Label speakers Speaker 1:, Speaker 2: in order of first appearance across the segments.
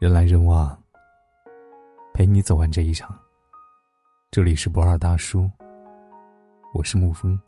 Speaker 1: 人来人往，陪你走完这一场。这里是不二大叔，我是沐风。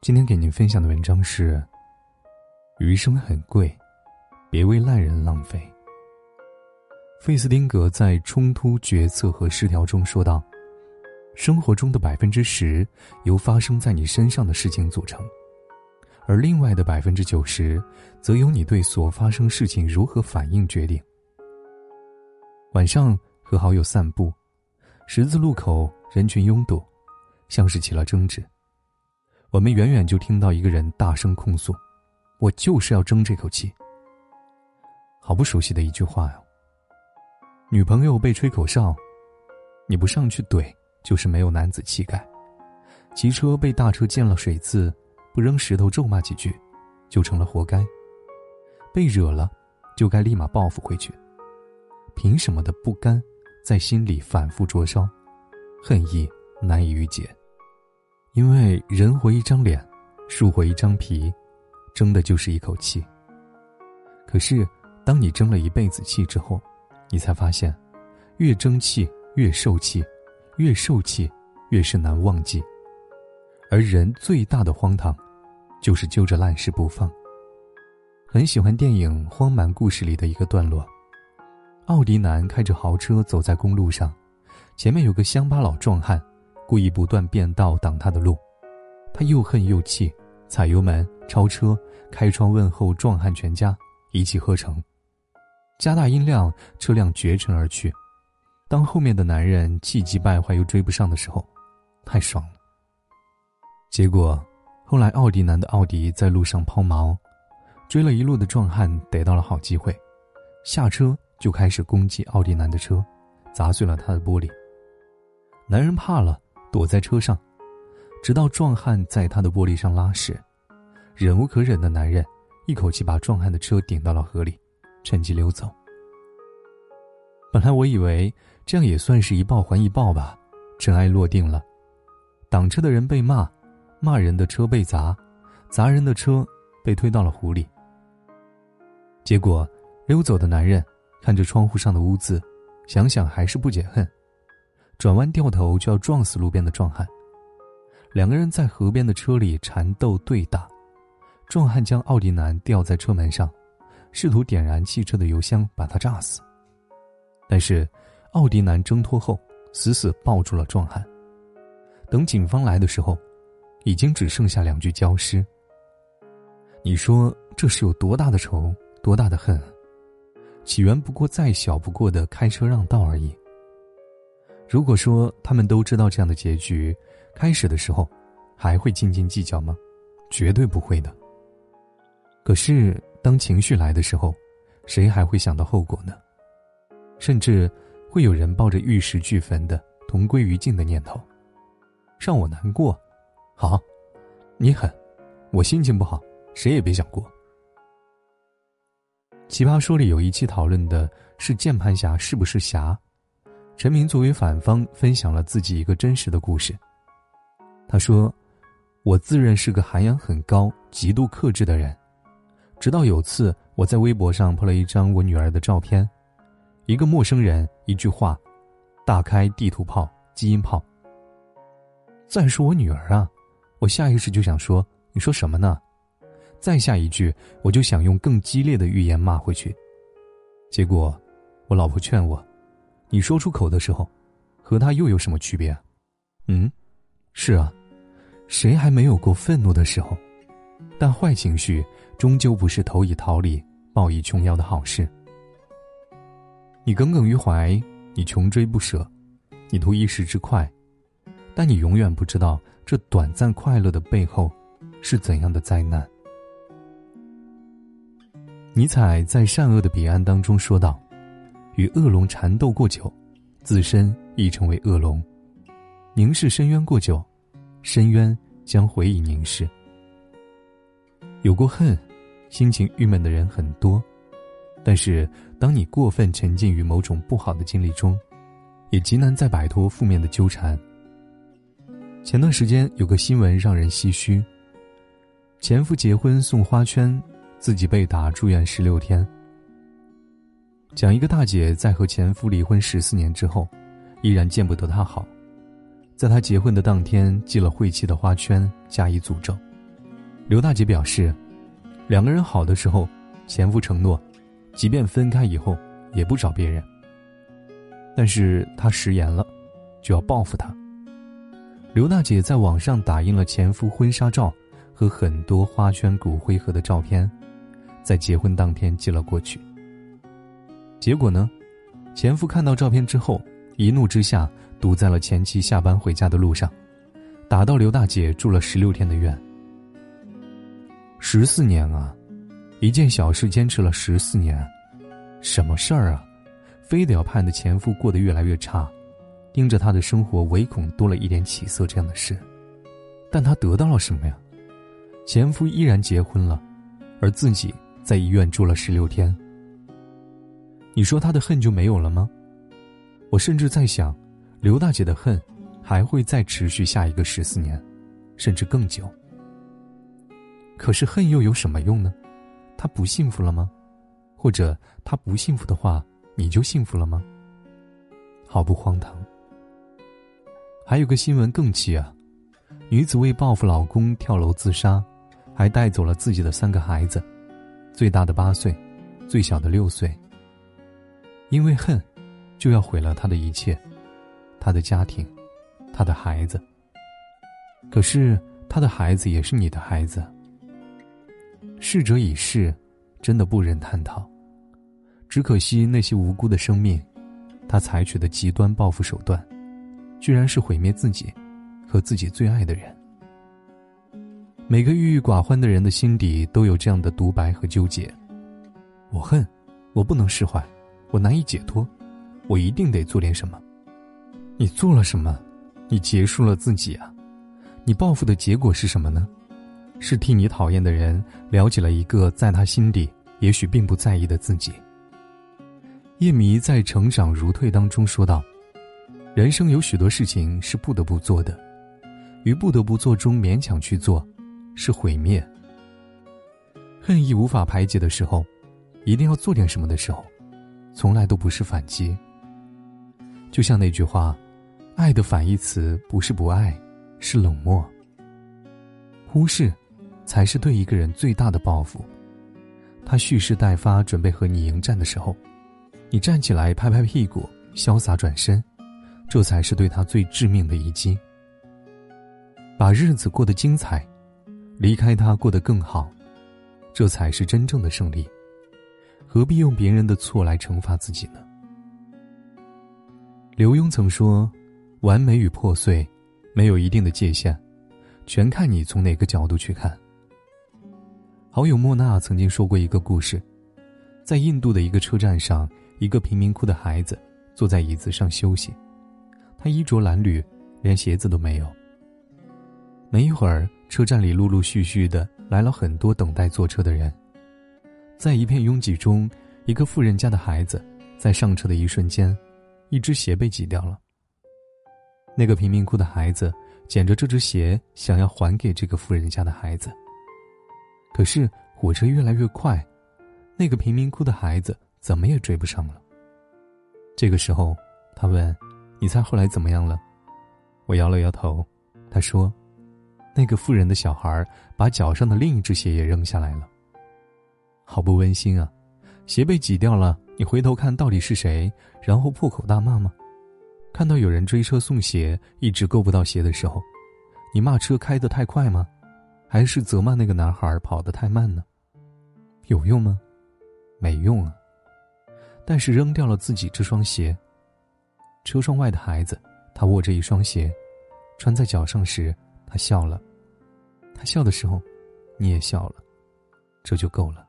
Speaker 1: 今天给您分享的文章是：余生很贵，别为烂人浪费。费斯汀格在《冲突、决策和失调》中说道：“生活中的百分之十由发生在你身上的事情组成。”而另外的百分之九十，则由你对所发生事情如何反应决定。晚上和好友散步，十字路口人群拥堵，像是起了争执。我们远远就听到一个人大声控诉：“我就是要争这口气。”好不熟悉的一句话呀。女朋友被吹口哨，你不上去怼，就是没有男子气概。骑车被大车溅了水渍。不扔石头咒骂几句，就成了活该。被惹了，就该立马报复回去。凭什么的不甘，在心里反复灼烧，恨意难以预解。因为人活一张脸，树活一张皮，争的就是一口气。可是，当你争了一辈子气之后，你才发现，越争气越受气，越受气越是难忘记。而人最大的荒唐。就是揪着烂事不放。很喜欢电影《荒蛮故事》里的一个段落：奥迪男开着豪车走在公路上，前面有个乡巴佬壮汉，故意不断变道挡他的路。他又恨又气，踩油门超车，开窗问候壮汉全家，一气呵成，加大音量，车辆绝尘而去。当后面的男人气急败坏又追不上的时候，太爽了。结果。后来，奥迪男的奥迪在路上抛锚，追了一路的壮汉逮到了好机会，下车就开始攻击奥迪男的车，砸碎了他的玻璃。男人怕了，躲在车上，直到壮汉在他的玻璃上拉屎，忍无可忍的男人一口气把壮汉的车顶到了河里，趁机溜走。本来我以为这样也算是一报还一报吧，尘埃落定了，挡车的人被骂。骂人的车被砸，砸人的车被推到了湖里。结果，溜走的男人看着窗户上的污渍，想想还是不解恨，转弯掉头就要撞死路边的壮汉。两个人在河边的车里缠斗对打，壮汉将奥迪男吊在车门上，试图点燃汽车的油箱把他炸死。但是，奥迪男挣脱后死死抱住了壮汉。等警方来的时候。已经只剩下两具焦尸。你说这是有多大的仇，多大的恨？起源不过再小不过的开车让道而已。如果说他们都知道这样的结局，开始的时候还会斤斤计较吗？绝对不会的。可是当情绪来的时候，谁还会想到后果呢？甚至会有人抱着玉石俱焚的同归于尽的念头，让我难过。好，你狠，我心情不好，谁也别想过。奇葩说里有一期讨论的是键盘侠是不是侠，陈明作为反方分享了自己一个真实的故事。他说：“我自认是个涵养很高、极度克制的人，直到有次我在微博上拍了一张我女儿的照片，一个陌生人一句话，大开地图炮、基因炮。再说我女儿啊。”我下意识就想说：“你说什么呢？”再下一句，我就想用更激烈的语言骂回去。结果，我老婆劝我：“你说出口的时候，和他又有什么区别？”嗯，是啊，谁还没有过愤怒的时候？但坏情绪终究不是投以桃李、报以琼瑶的好事。你耿耿于怀，你穷追不舍，你图一时之快，但你永远不知道。这短暂快乐的背后，是怎样的灾难？尼采在《善恶的彼岸》当中说道：“与恶龙缠斗过久，自身亦成为恶龙；凝视深渊过久，深渊将回以凝视。”有过恨，心情郁闷的人很多，但是当你过分沉浸于某种不好的经历中，也极难再摆脱负面的纠缠。前段时间有个新闻让人唏嘘。前夫结婚送花圈，自己被打住院十六天。讲一个大姐在和前夫离婚十四年之后，依然见不得他好，在他结婚的当天系了晦气的花圈，加以诅咒。刘大姐表示，两个人好的时候，前夫承诺，即便分开以后也不找别人。但是他食言了，就要报复他。刘大姐在网上打印了前夫婚纱照和很多花圈、骨灰盒的照片，在结婚当天寄了过去。结果呢，前夫看到照片之后，一怒之下堵在了前妻下班回家的路上，打到刘大姐住了十六天的院。十四年啊，一件小事坚持了十四年，什么事儿啊？非得要盼着前夫过得越来越差，盯着他的生活，唯恐多了一点起色这样的事。但他得到了什么呀？前夫依然结婚了，而自己在医院住了十六天。你说他的恨就没有了吗？我甚至在想，刘大姐的恨还会再持续下一个十四年，甚至更久。可是恨又有什么用呢？他不幸福了吗？或者他不幸福的话，你就幸福了吗？好不荒唐。还有个新闻更气啊！女子为报复老公跳楼自杀，还带走了自己的三个孩子，最大的八岁，最小的六岁。因为恨，就要毁了他的一切，他的家庭，他的孩子。可是他的孩子也是你的孩子。逝者已逝，真的不忍探讨。只可惜那些无辜的生命，他采取的极端报复手段，居然是毁灭自己和自己最爱的人。每个郁郁寡欢的人的心底都有这样的独白和纠结：我恨，我不能释怀。我难以解脱，我一定得做点什么。你做了什么？你结束了自己啊！你报复的结果是什么呢？是替你讨厌的人了解了一个在他心底也许并不在意的自己。叶迷在《成长如退》当中说道：“人生有许多事情是不得不做的，于不得不做中勉强去做，是毁灭。恨意无法排解的时候，一定要做点什么的时候。”从来都不是反击。就像那句话，爱的反义词不是不爱，是冷漠。忽视，才是对一个人最大的报复。他蓄势待发，准备和你迎战的时候，你站起来拍拍屁股，潇洒转身，这才是对他最致命的一击。把日子过得精彩，离开他过得更好，这才是真正的胜利。何必用别人的错来惩罚自己呢？刘墉曾说：“完美与破碎，没有一定的界限，全看你从哪个角度去看。”好友莫娜曾经说过一个故事，在印度的一个车站上，一个贫民窟的孩子坐在椅子上休息，他衣着褴褛，连鞋子都没有。没一会儿，车站里陆陆续续的来了很多等待坐车的人。在一片拥挤中，一个富人家的孩子在上车的一瞬间，一只鞋被挤掉了。那个贫民窟的孩子捡着这只鞋，想要还给这个富人家的孩子。可是火车越来越快，那个贫民窟的孩子怎么也追不上了。这个时候，他问：“你猜后来怎么样了？”我摇了摇头。他说：“那个富人的小孩把脚上的另一只鞋也扔下来了。”好不温馨啊！鞋被挤掉了，你回头看到底是谁，然后破口大骂吗？看到有人追车送鞋，一直够不到鞋的时候，你骂车开得太快吗？还是责骂那个男孩跑得太慢呢？有用吗？没用啊！但是扔掉了自己这双鞋。车窗外的孩子，他握着一双鞋，穿在脚上时，他笑了。他笑的时候，你也笑了，这就够了。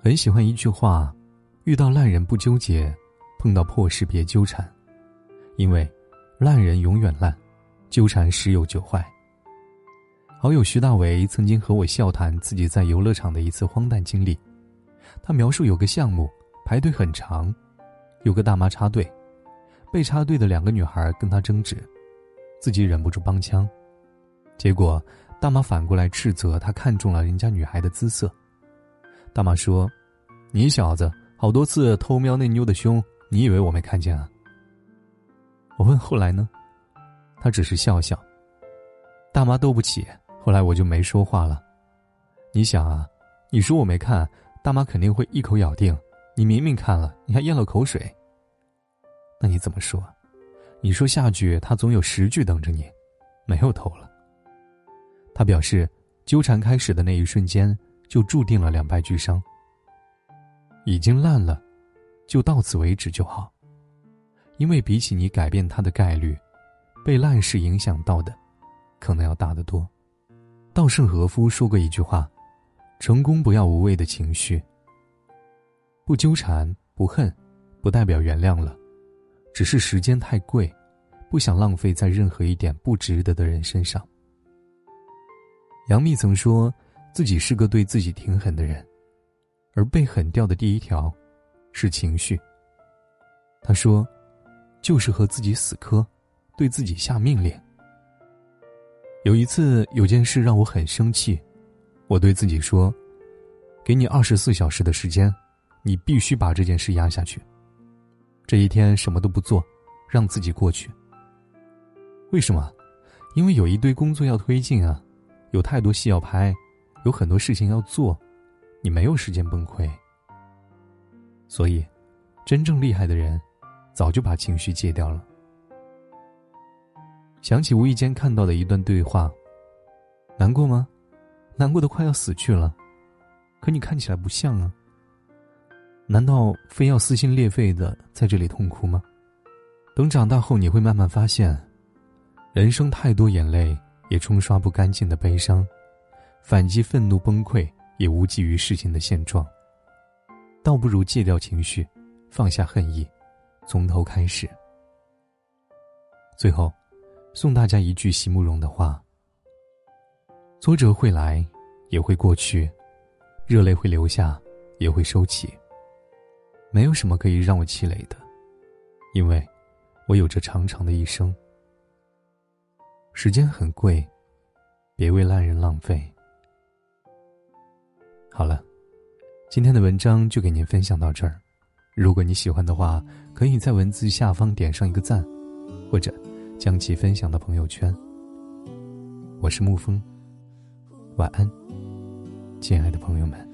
Speaker 1: 很喜欢一句话：“遇到烂人不纠结，碰到破事别纠缠，因为烂人永远烂，纠缠十有九坏。”好友徐大为曾经和我笑谈自己在游乐场的一次荒诞经历。他描述有个项目排队很长，有个大妈插队，被插队的两个女孩跟他争执，自己忍不住帮腔，结果大妈反过来斥责他看中了人家女孩的姿色。大妈说：“你小子好多次偷瞄那妞的胸，你以为我没看见啊？我问后来呢，他只是笑笑。大妈斗不起，后来我就没说话了。你想啊，你说我没看，大妈肯定会一口咬定你明明看了，你还咽了口水。那你怎么说？你说下句，他总有十句等着你，没有头了。他表示，纠缠开始的那一瞬间，就注定了两败俱伤。已经烂了，就到此为止就好。因为比起你改变他的概率，被烂事影响到的，可能要大得多。稻盛和夫说过一句话：“成功不要无谓的情绪。不纠缠不恨，不代表原谅了，只是时间太贵，不想浪费在任何一点不值得的人身上。”杨幂曾说，自己是个对自己挺狠的人，而被狠掉的第一条，是情绪。她说。就是和自己死磕，对自己下命令。有一次有件事让我很生气，我对自己说：“给你二十四小时的时间，你必须把这件事压下去。这一天什么都不做，让自己过去。为什么？因为有一堆工作要推进啊，有太多戏要拍，有很多事情要做，你没有时间崩溃。所以，真正厉害的人。”早就把情绪戒掉了。想起无意间看到的一段对话，难过吗？难过的快要死去了，可你看起来不像啊。难道非要撕心裂肺的在这里痛哭吗？等长大后，你会慢慢发现，人生太多眼泪也冲刷不干净的悲伤，反击愤怒崩溃也无济于事情的现状。倒不如戒掉情绪，放下恨意。从头开始。最后，送大家一句席慕容的话：挫折会来，也会过去；热泪会流下，也会收起。没有什么可以让我气馁的，因为我有着长长的一生。时间很贵，别为烂人浪费。好了，今天的文章就给您分享到这儿。如果你喜欢的话，可以在文字下方点上一个赞，或者将其分享到朋友圈。我是沐风，晚安，亲爱的朋友们。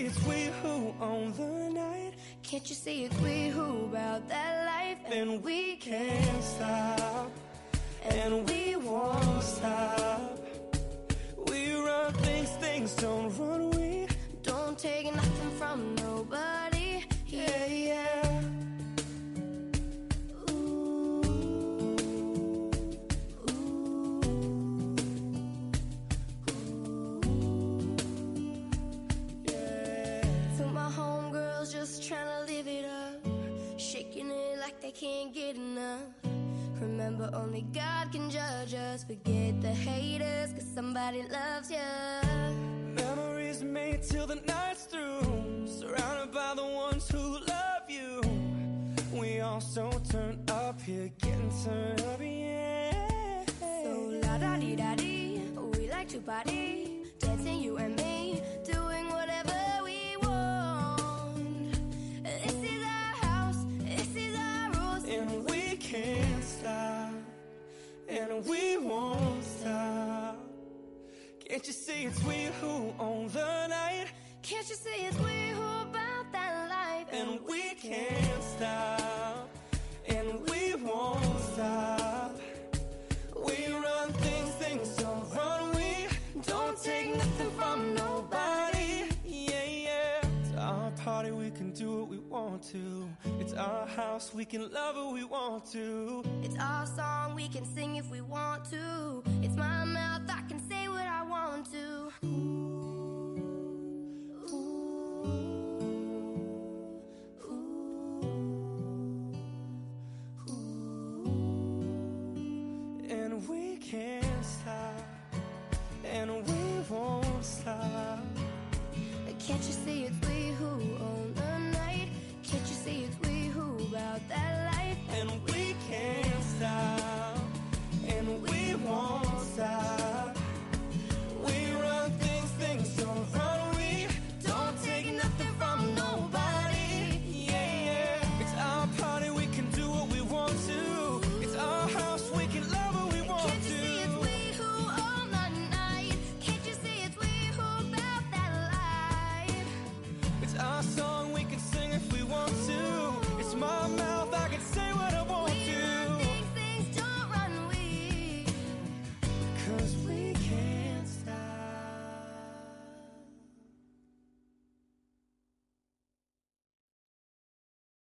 Speaker 2: see it's we who own the night?
Speaker 3: Can't you see it's we who about that life?
Speaker 2: And we can't stop, and we won't stop. We run things, things don't run. We
Speaker 3: Forget the haters, cause somebody loves you.
Speaker 2: Memories made till the night's through. Surrounded by the ones who love you. We all so turn up here, getting turned up, yeah. Can't you see it's we who own the night?
Speaker 3: Can't you see it's we who about that life?
Speaker 2: And we can't stop, and we won't stop. We run things, things don't run. We don't take nothing from nobody. Yeah, yeah. It's our party, we can do what we want to. It's our house, we can love who we want to.
Speaker 3: It's our song, we can sing if we want to.
Speaker 2: and we won't stop.
Speaker 3: Can't you see it's we who own the night? Can't you see it's we who about that life?
Speaker 2: And we can't stop, and we won't stop.